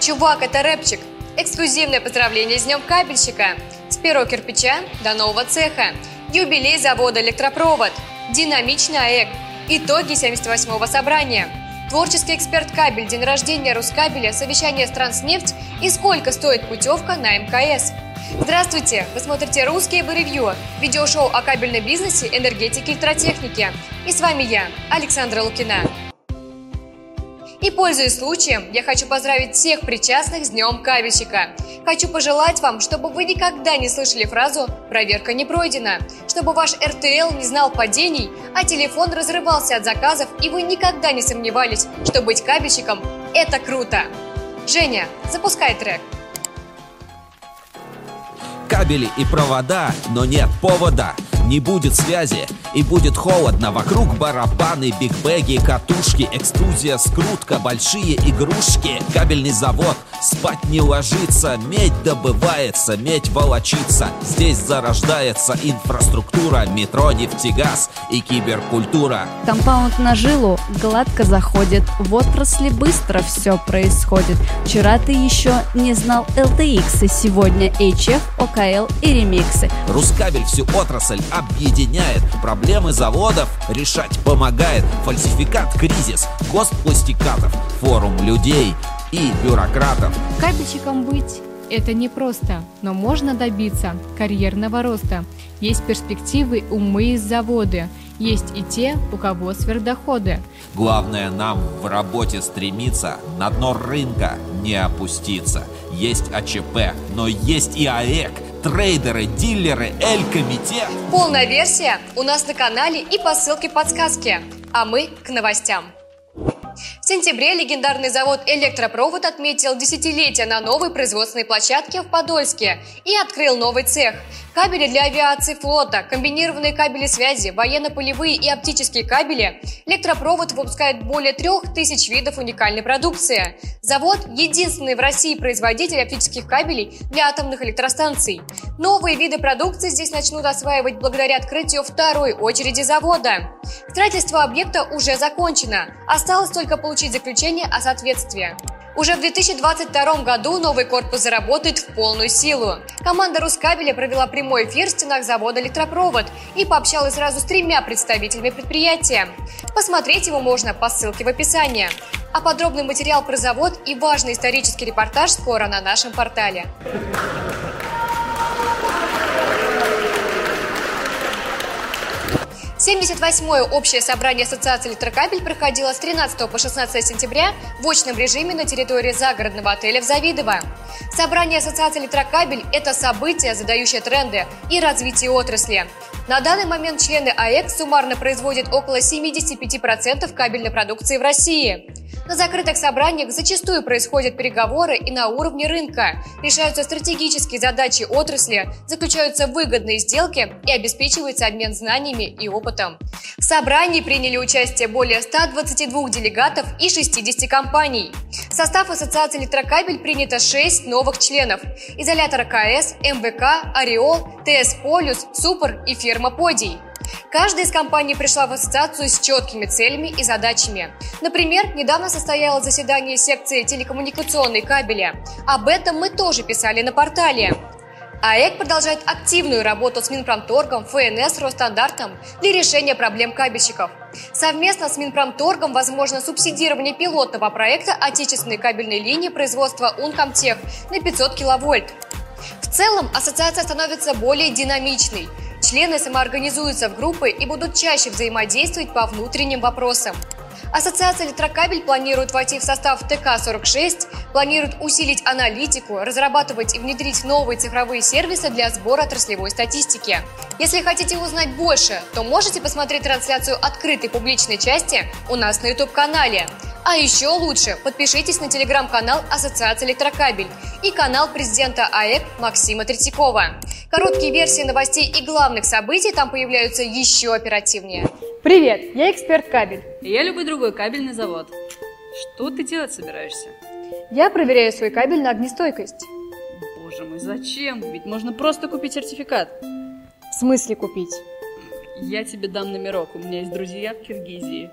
Чувак, это рэпчик. Эксклюзивное поздравление с Днем кабельщика. С первого кирпича до нового цеха. Юбилей завода «Электропровод». Динамичный АЭК. Итоги 78-го собрания. Творческий эксперт кабель, день рождения Рускабеля, совещание с Транснефть и сколько стоит путевка на МКС. Здравствуйте! Вы смотрите «Русские бы ревью» – видеошоу о кабельном бизнесе, энергетике и электротехнике. И с вами я, Александра Лукина. И пользуясь случаем, я хочу поздравить всех причастных с Днем кабельщика. Хочу пожелать вам, чтобы вы никогда не слышали фразу «проверка не пройдена», чтобы ваш РТЛ не знал падений, а телефон разрывался от заказов, и вы никогда не сомневались, что быть кабельщиком – это круто. Женя, запускай трек. Кабели и провода, но нет повода не будет связи и будет холодно. Вокруг барабаны, бигбеги, катушки Экструзия, скрутка, большие игрушки. Кабельный завод, спать не ложится Медь добывается, медь волочится. Здесь зарождается инфраструктура Метро, нефтегаз и киберкультура. Компаунд на жилу гладко заходит. В отрасли быстро все происходит. Вчера ты еще не знал LTX И сегодня HF, ОКЛ и ремиксы. Рускабель всю отрасль объединяет Проблемы заводов решать помогает Фальсификат, кризис, гост пластикатов Форум людей и бюрократов Кабельщиком быть это непросто, но можно добиться карьерного роста. Есть перспективы умы из завода, есть и те, у кого сверхдоходы. Главное нам в работе стремиться, на дно рынка не опуститься. Есть АЧП, но есть и АЭК – трейдеры, дилеры, Эль-комитет. Полная версия у нас на канале и по ссылке подсказки. А мы к новостям. В сентябре легендарный завод «Электропровод» отметил десятилетие на новой производственной площадке в Подольске и открыл новый цех. Кабели для авиации флота, комбинированные кабели связи, военно-полевые и оптические кабели. Электропровод выпускает более трех тысяч видов уникальной продукции. Завод – единственный в России производитель оптических кабелей для атомных электростанций. Новые виды продукции здесь начнут осваивать благодаря открытию второй очереди завода. Строительство объекта уже закончено. Осталось только получить заключение о соответствии. Уже в 2022 году новый корпус заработает в полную силу. Команда Рускабеля провела прямой эфир в стенах завода «Электропровод» и пообщалась сразу с тремя представителями предприятия. Посмотреть его можно по ссылке в описании. А подробный материал про завод и важный исторический репортаж скоро на нашем портале. 78-е общее собрание Ассоциации «Электрокабель» проходило с 13 по 16 сентября в очном режиме на территории загородного отеля в Завидово. Собрание Ассоциации «Электрокабель» – это событие, задающее тренды и развитие отрасли. На данный момент члены АЭК суммарно производят около 75% кабельной продукции в России. На закрытых собраниях зачастую происходят переговоры и на уровне рынка, решаются стратегические задачи отрасли, заключаются выгодные сделки и обеспечивается обмен знаниями и опытом. В собрании приняли участие более 122 делегатов и 60 компаний. В состав Ассоциации электрокабель принято 6 новых членов – изолятор КС, МВК, Ореол, ТС Полюс, Супер и фирма Подий. Каждая из компаний пришла в ассоциацию с четкими целями и задачами. Например, недавно состоялось заседание секции телекоммуникационной кабеля. Об этом мы тоже писали на портале. АЭК продолжает активную работу с Минпромторгом, ФНС, Росстандартом для решения проблем кабельщиков. Совместно с Минпромторгом возможно субсидирование пилотного проекта отечественной кабельной линии производства Ункомтех на 500 киловольт. В целом ассоциация становится более динамичной. Члены самоорганизуются в группы и будут чаще взаимодействовать по внутренним вопросам. Ассоциация «Электрокабель» планирует войти в состав ТК-46, планирует усилить аналитику, разрабатывать и внедрить новые цифровые сервисы для сбора отраслевой статистики. Если хотите узнать больше, то можете посмотреть трансляцию открытой публичной части у нас на YouTube-канале. А еще лучше подпишитесь на телеграм-канал Ассоциации Электрокабель и канал президента АЭК Максима Третьякова. Короткие версии новостей и главных событий там появляются еще оперативнее. Привет, я эксперт кабель. И я любой другой кабельный завод. Что ты делать собираешься? Я проверяю свой кабель на огнестойкость. Боже мой, зачем? Ведь можно просто купить сертификат. В смысле купить? Я тебе дам номерок, у меня есть друзья в Киргизии.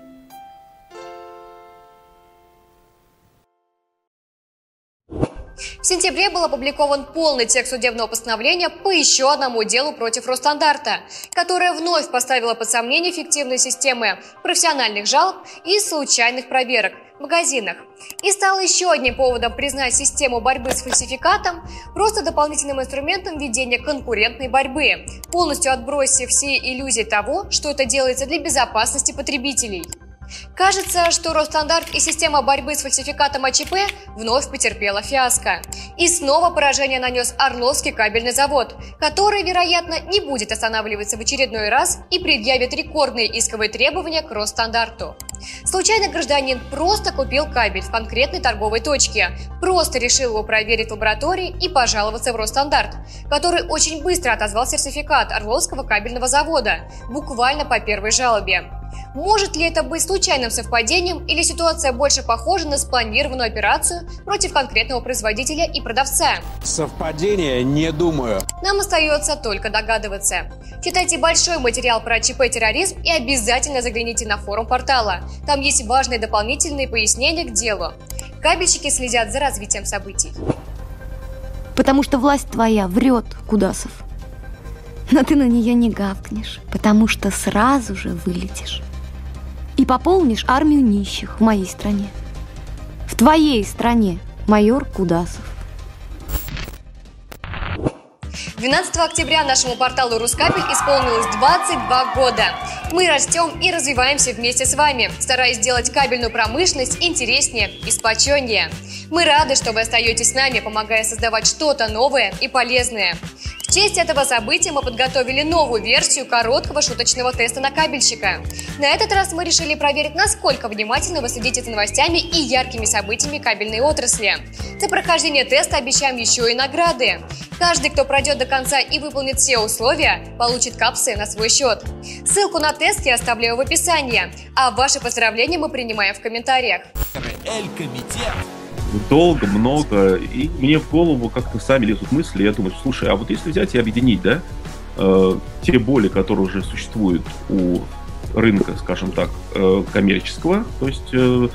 В сентябре был опубликован полный текст судебного постановления по еще одному делу против Росстандарта, которое вновь поставило под сомнение эффективные системы профессиональных жалоб и случайных проверок в магазинах. И стало еще одним поводом признать систему борьбы с фальсификатом просто дополнительным инструментом ведения конкурентной борьбы, полностью отбросив все иллюзии того, что это делается для безопасности потребителей. Кажется, что Росстандарт и система борьбы с фальсификатом АЧП вновь потерпела фиаско. И снова поражение нанес Орловский кабельный завод, который, вероятно, не будет останавливаться в очередной раз и предъявит рекордные исковые требования к Росстандарту. Случайно гражданин просто купил кабель в конкретной торговой точке, просто решил его проверить в лаборатории и пожаловаться в Росстандарт, который очень быстро отозвал сертификат Орловского кабельного завода, буквально по первой жалобе. Может ли это быть случайным совпадением или ситуация больше похожа на спланированную операцию против конкретного производителя и продавца? Совпадение не думаю. Нам остается только догадываться. Читайте большой материал про ЧП терроризм и обязательно загляните на форум портала. Там есть важные дополнительные пояснения к делу. Кабельщики следят за развитием событий. Потому что власть твоя врет, Кудасов. Но ты на нее не гавкнешь, потому что сразу же вылетишь. И пополнишь армию нищих в моей стране. В твоей стране, майор Кудасов. 12 октября нашему порталу Рускабель исполнилось 22 года. Мы растем и развиваемся вместе с вами, стараясь сделать кабельную промышленность интереснее и сплоченнее. Мы рады, что вы остаетесь с нами, помогая создавать что-то новое и полезное. Честь этого события мы подготовили новую версию короткого шуточного теста на кабельщика. На этот раз мы решили проверить, насколько внимательно вы следите за новостями и яркими событиями кабельной отрасли. За прохождение теста обещаем еще и награды. Каждый, кто пройдет до конца и выполнит все условия, получит капсы на свой счет. Ссылку на тест я оставляю в описании, а ваши поздравления мы принимаем в комментариях. Эль-комитет долго, много, и мне в голову как-то сами лезут мысли, я думаю, слушай, а вот если взять и объединить, да, э, те боли, которые уже существуют у рынка, скажем так, э, коммерческого, то есть, э,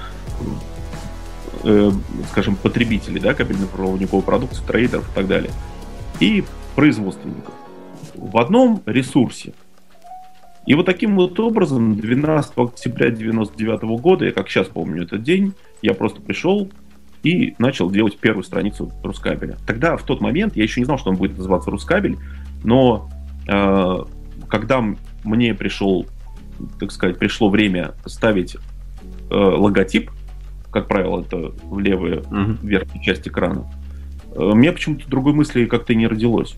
э, скажем, потребителей, да, кабельно-проводниковой продукции, трейдеров и так далее, и производственников в одном ресурсе. И вот таким вот образом 12 октября 99 года, я как сейчас помню этот день, я просто пришел, и начал делать первую страницу Рускабеля. Тогда, в тот момент, я еще не знал, что он будет называться Рускабель, но э, когда мне пришел, так сказать, пришло время ставить э, логотип, как правило, это в левую угу. верхнюю часть экрана, э, мне почему-то другой мысли как-то не родилось.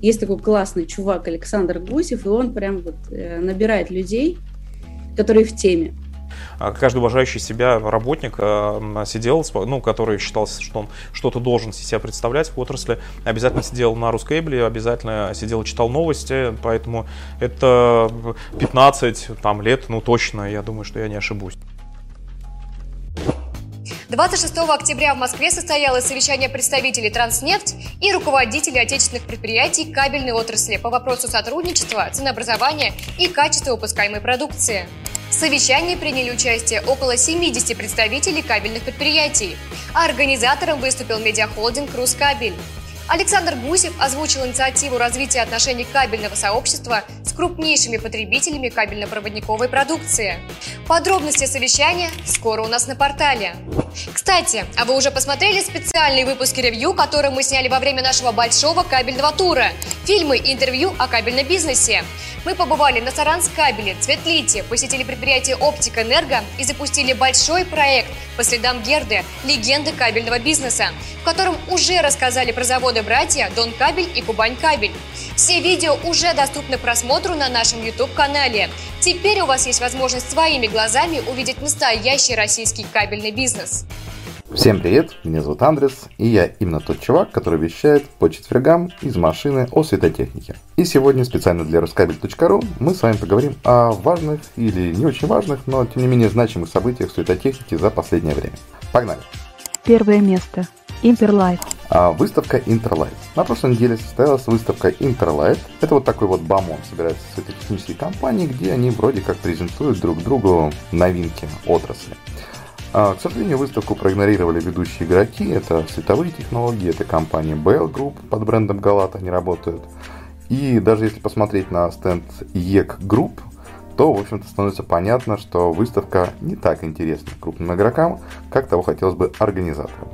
Есть такой классный чувак Александр Гусев, и он прям вот э, набирает людей, которые в теме. А каждый уважающий себя работник э, сидел, ну, который считался, что он что-то должен себя представлять в отрасли, обязательно сидел на Рускейбле, обязательно сидел и читал новости, поэтому это 15 там, лет, ну, точно, я думаю, что я не ошибусь. 26 октября в Москве состоялось совещание представителей Транснефть и руководителей отечественных предприятий кабельной отрасли по вопросу сотрудничества, ценообразования и качества выпускаемой продукции. Совещании приняли участие около 70 представителей кабельных предприятий, а организатором выступил медиахолдинг «Рускабель». Александр Гусев озвучил инициативу развития отношений кабельного сообщества с крупнейшими потребителями кабельно-проводниковой продукции. Подробности совещания скоро у нас на портале. Кстати, а вы уже посмотрели специальные выпуски ревью, которые мы сняли во время нашего большого кабельного тура? Фильмы и интервью о кабельном бизнесе. Мы побывали на Саранскабеле, Цветлите, посетили предприятие Оптика Энерго и запустили большой проект по следам Герды «Легенды кабельного бизнеса», в котором уже рассказали про заводы «Братья», «Дон Кабель» и «Кубань Кабель». Все видео уже доступны просмотру на нашем YouTube-канале. Теперь у вас есть возможность своими глазами увидеть настоящий российский кабельный бизнес. Всем привет, меня зовут Андрес, и я именно тот чувак, который вещает по четвергам из машины о светотехнике. И сегодня специально для Ruskabel.ru мы с вами поговорим о важных или не очень важных, но тем не менее значимых событиях светотехники за последнее время. Погнали! Первое место. Интерлайт. А, выставка Интерлайт. На прошлой неделе состоялась выставка Интерлайт. Это вот такой вот бомон собирается светотехнические компании, где они вроде как презентуют друг другу новинки отрасли. А, к сожалению, выставку проигнорировали ведущие игроки. Это световые технологии, это компания Bell Group под брендом Галат они работают. И даже если посмотреть на стенд EEC Group, то, в общем-то, становится понятно, что выставка не так интересна крупным игрокам, как того хотелось бы организаторам.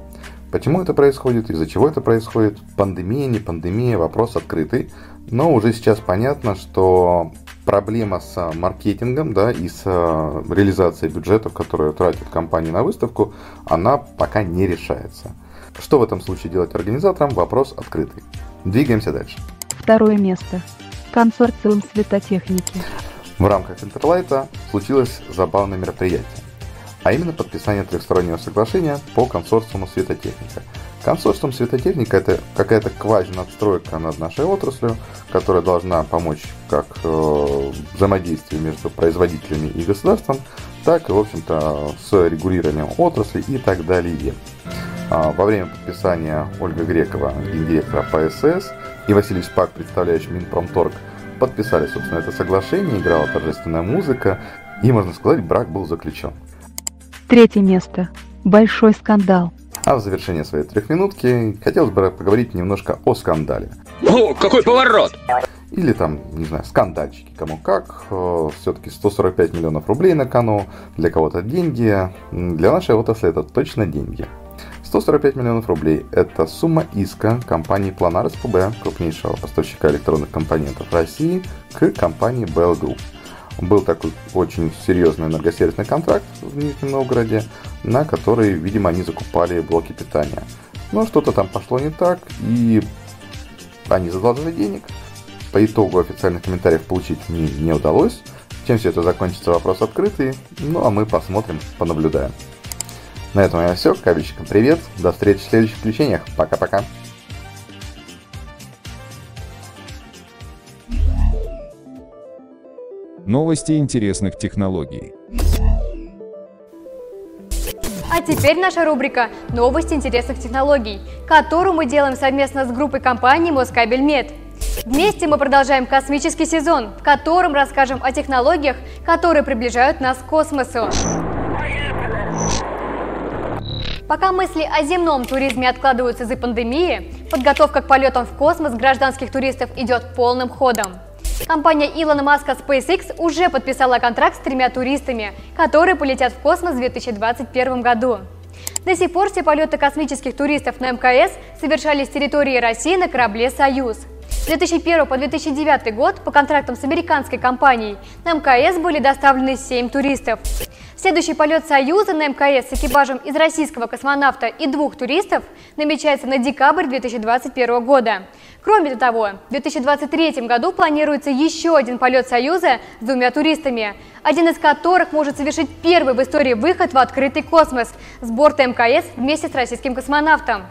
Почему это происходит, из-за чего это происходит, пандемия, не пандемия, вопрос открытый. Но уже сейчас понятно, что проблема с маркетингом да, и с э, реализацией бюджетов, которые тратят компании на выставку, она пока не решается. Что в этом случае делать организаторам, вопрос открытый. Двигаемся дальше. Второе место. Консорциум светотехники. В рамках Интерлайта случилось забавное мероприятие а именно подписание трехстороннего соглашения по консорциуму светотехника. Консорциум светотехника – это какая-то квази-надстройка над нашей отраслью, которая должна помочь как э, взаимодействию между производителями и государством, так и, в общем-то, с регулированием отрасли и так далее. А, во время подписания Ольга Грекова, гендиректора ПСС, и Василий Шпак, представляющий Минпромторг, подписали, собственно, это соглашение, играла торжественная музыка, и, можно сказать, брак был заключен. Третье место. Большой скандал. А в завершение своей трехминутки хотелось бы поговорить немножко о скандале. О, какой поворот! Или там, не знаю, скандальчики, кому как. Э, Все-таки 145 миллионов рублей на кону, для кого-то деньги. Для нашей отрасли это точно деньги. 145 миллионов рублей – это сумма иска компании Planar СПБ, крупнейшего поставщика электронных компонентов России, к компании Bell Group – был такой очень серьезный энергосервисный контракт в Нижнем Новгороде, на который, видимо, они закупали блоки питания. Но что-то там пошло не так, и они задолжали денег. По итогу официальных комментариев получить мне не удалось. Чем все это закончится, вопрос открытый. Ну а мы посмотрим, понаблюдаем. На этом я все. Кабельщикам привет. До встречи в следующих включениях. Пока-пока. Новости интересных технологий. А теперь наша рубрика «Новости интересных технологий», которую мы делаем совместно с группой компаний Москабельмет. Вместе мы продолжаем космический сезон, в котором расскажем о технологиях, которые приближают нас к космосу. Пока мысли о земном туризме откладываются из-за пандемии, подготовка к полетам в космос гражданских туристов идет полным ходом. Компания Илона Маска SpaceX уже подписала контракт с тремя туристами, которые полетят в космос в 2021 году. До сих пор все полеты космических туристов на МКС совершались с территории России на корабле «Союз». С 2001 по 2009 год по контрактам с американской компанией на МКС были доставлены 7 туристов. Следующий полет «Союза» на МКС с экипажем из российского космонавта и двух туристов намечается на декабрь 2021 года. Кроме того, в 2023 году планируется еще один полет «Союза» с двумя туристами, один из которых может совершить первый в истории выход в открытый космос с борта МКС вместе с российским космонавтом.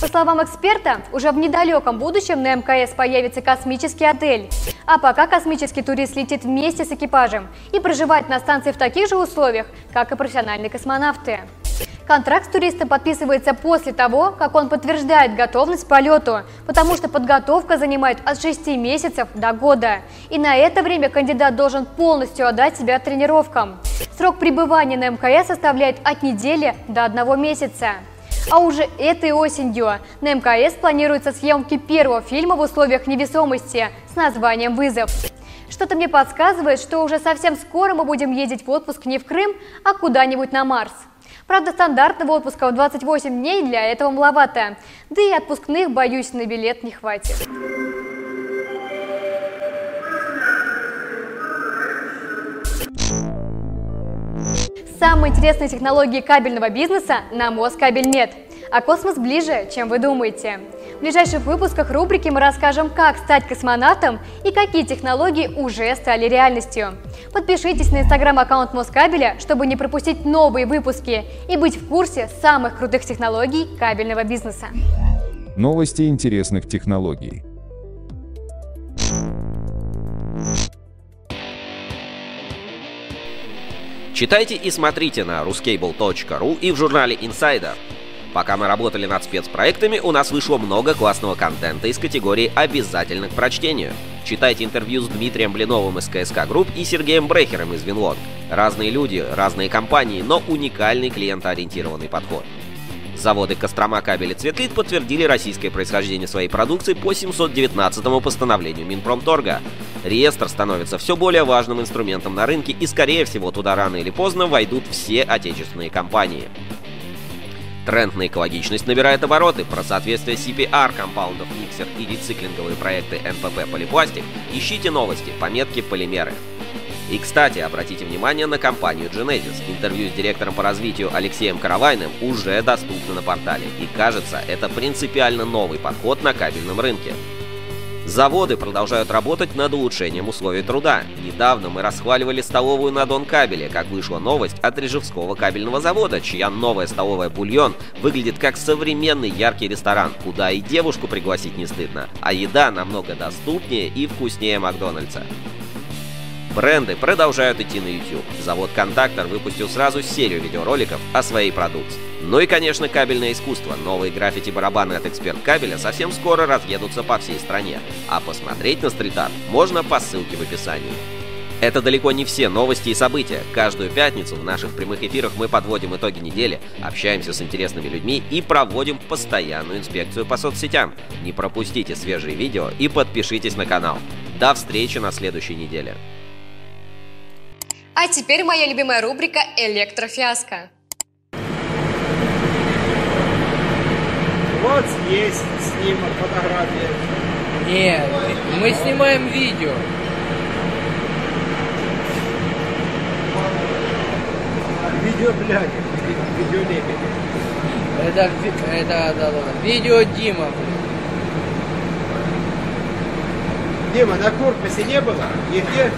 По словам эксперта, уже в недалеком будущем на МКС появится космический отель. А пока космический турист летит вместе с экипажем и проживает на станции в таких же условиях, как и профессиональные космонавты. Контракт с туристом подписывается после того, как он подтверждает готовность к полету, потому что подготовка занимает от 6 месяцев до года. И на это время кандидат должен полностью отдать себя тренировкам. Срок пребывания на МКС составляет от недели до одного месяца. А уже этой осенью на МКС планируются съемки первого фильма в условиях невесомости с названием «Вызов». Что-то мне подсказывает, что уже совсем скоро мы будем ездить в отпуск не в Крым, а куда-нибудь на Марс. Правда, стандартного отпуска в 28 дней для этого маловато. Да и отпускных, боюсь, на билет не хватит. Самые интересные технологии кабельного бизнеса на Москабельнет. А космос ближе, чем вы думаете. В ближайших выпусках рубрики мы расскажем, как стать космонавтом и какие технологии уже стали реальностью. Подпишитесь на инстаграм-аккаунт Москабеля, чтобы не пропустить новые выпуски и быть в курсе самых крутых технологий кабельного бизнеса. Новости интересных технологий. Читайте и смотрите на ruscable.ru и в журнале Insider. Пока мы работали над спецпроектами, у нас вышло много классного контента из категории «Обязательно к прочтению». Читайте интервью с Дмитрием Блиновым из КСК Групп и Сергеем Брехером из Винлонг. Разные люди, разные компании, но уникальный клиентоориентированный подход. Заводы Костромакабель и Цветлит подтвердили российское происхождение своей продукции по 719 постановлению Минпромторга. Реестр становится все более важным инструментом на рынке и, скорее всего, туда рано или поздно войдут все отечественные компании. Тренд на экологичность набирает обороты. Про соответствие CPR, компаундов, миксер и рециклинговые проекты НПП Полипластик ищите новости, пометки полимеры. И, кстати, обратите внимание на компанию Genesis. Интервью с директором по развитию Алексеем Каравайным уже доступно на портале. И кажется, это принципиально новый подход на кабельном рынке. Заводы продолжают работать над улучшением условий труда. Недавно мы расхваливали столовую на Дон кабеле, как вышла новость от Режевского кабельного завода, чья новая столовая «Бульон» выглядит как современный яркий ресторан, куда и девушку пригласить не стыдно, а еда намного доступнее и вкуснее Макдональдса. Бренды продолжают идти на YouTube. Завод «Контактор» выпустил сразу серию видеороликов о своей продукции. Ну и, конечно, кабельное искусство. Новые граффити-барабаны от «Эксперт Кабеля» совсем скоро разъедутся по всей стране. А посмотреть на стрит-арт можно по ссылке в описании. Это далеко не все новости и события. Каждую пятницу в наших прямых эфирах мы подводим итоги недели, общаемся с интересными людьми и проводим постоянную инспекцию по соцсетям. Не пропустите свежие видео и подпишитесь на канал. До встречи на следующей неделе. А теперь моя любимая рубрика «Электрофиаско». Вот есть снимок, фотография. Нет, мы снимаем видео. Видео, блядь, видео лепит. Это, это, да, да, да. Видео Дима. Дима, на корпусе не было? Нигде?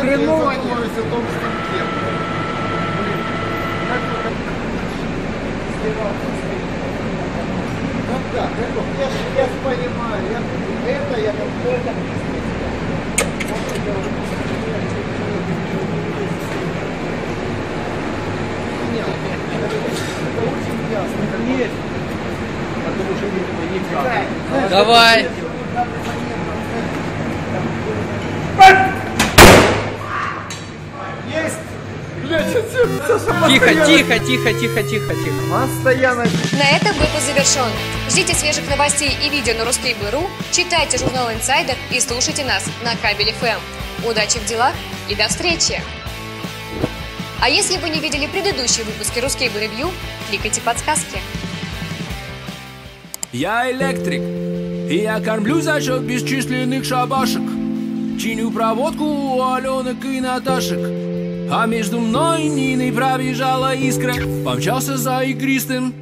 Хреново не в том как, я я понимаю, я, это я никак. Давай. Есть! Блять, Тихо, тихо, тихо, тихо, тихо, тихо. Постоянно. На этом выпуск завершен. Ждите свежих новостей и видео на Ruskable.ru, читайте журнал Insider и слушайте нас на Кабель FM. Удачи в делах и до встречи! А если вы не видели предыдущие выпуски Ruskable Review, кликайте подсказки. Я электрик, и я кормлю за счет бесчисленных шабашек. Чиню проводку у Аленок и Наташек. А между мной и Ниной пробежала искра. Помчался за игристым